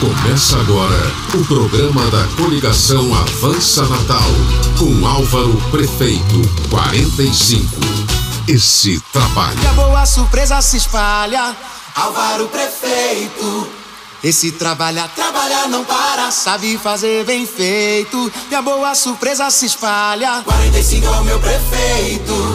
Começa agora o programa da coligação Avança Natal, com Álvaro Prefeito 45. Esse trabalho. E a boa surpresa se espalha, Álvaro Prefeito. Esse trabalha, trabalha, não para, sabe fazer bem feito. E a boa surpresa se espalha, 45 é o meu prefeito.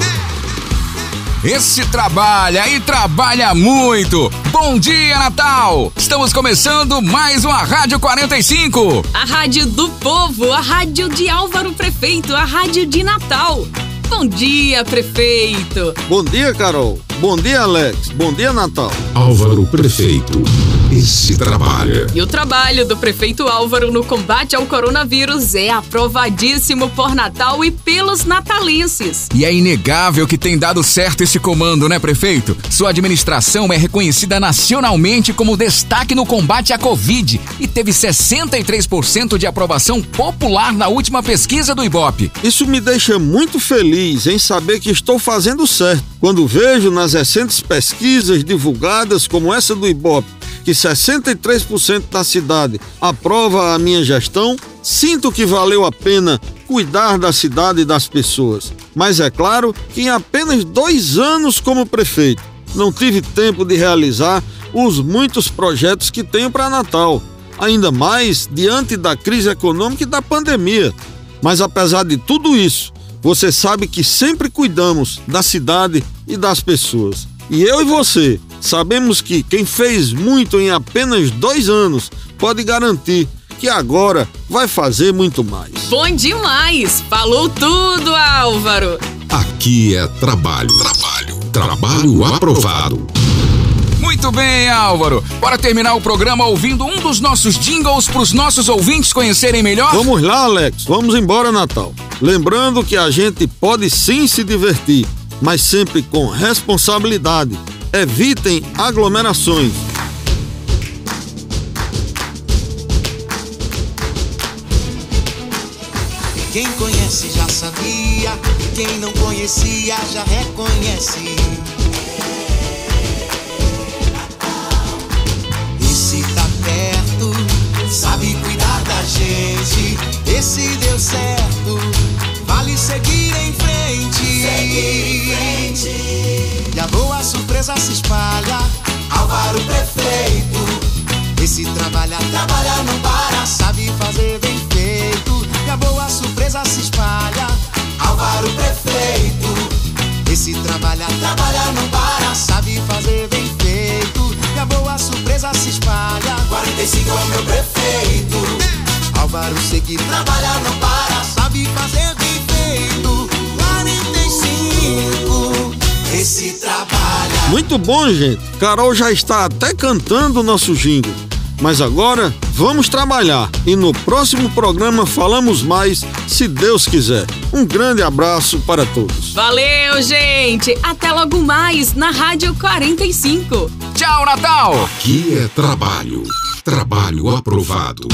Esse trabalha e trabalha muito. Bom dia, Natal! Estamos começando mais uma Rádio 45. A rádio do povo, a rádio de Álvaro Prefeito, a rádio de Natal. Bom dia, prefeito. Bom dia, Carol. Bom dia, Alex. Bom dia, Natal. Álvaro Prefeito. Esse trabalha. E o trabalho do prefeito Álvaro no combate ao coronavírus é aprovadíssimo por Natal e pelos natalenses. E é inegável que tem dado certo esse comando, né, prefeito? Sua administração é reconhecida nacionalmente como destaque no combate à Covid e teve 63% de aprovação popular na última pesquisa do Ibope. Isso me deixa muito feliz em saber que estou fazendo certo. Quando vejo nas recentes pesquisas divulgadas, como essa do Ibope, que 63% da cidade aprova a minha gestão, sinto que valeu a pena cuidar da cidade e das pessoas. Mas é claro que em apenas dois anos como prefeito, não tive tempo de realizar os muitos projetos que tenho para Natal, ainda mais diante da crise econômica e da pandemia. Mas apesar de tudo isso, você sabe que sempre cuidamos da cidade e das pessoas. E eu e você sabemos que quem fez muito em apenas dois anos pode garantir que agora vai fazer muito mais. Bom demais! Falou tudo, Álvaro! Aqui é trabalho. Trabalho. Trabalho aprovado. Muito bem, Álvaro. Bora terminar o programa ouvindo um dos nossos jingles para os nossos ouvintes conhecerem melhor? Vamos lá, Alex. Vamos embora, Natal. Lembrando que a gente pode sim se divertir, mas sempre com responsabilidade. Evitem aglomerações. Quem conhece já sabia, quem não conhecia já reconhece. Surpresa se espalha, Álvaro Prefeito. Esse trabalha, trabalha, não para, sabe fazer bem feito. E a boa surpresa se espalha, Álvaro Prefeito. Esse trabalha, trabalha, não para, sabe fazer bem feito. E a boa surpresa se espalha, 45 é o meu prefeito. Álvaro seguir, trabalha, não para, Muito bom, gente. Carol já está até cantando o nosso jingle. Mas agora vamos trabalhar e no próximo programa falamos mais, se Deus quiser. Um grande abraço para todos. Valeu, gente! Até logo mais na Rádio 45. Tchau, Natal! Aqui é trabalho. Trabalho aprovado.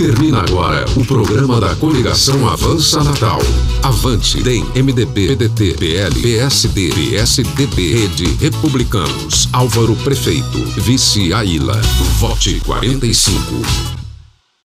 Termina agora o programa da coligação Avança Natal. Avante, DEM, MDB, PDT, PL, PSD, PSDB, Rede, Republicanos. Álvaro Prefeito, Vice Aila. Vote 45.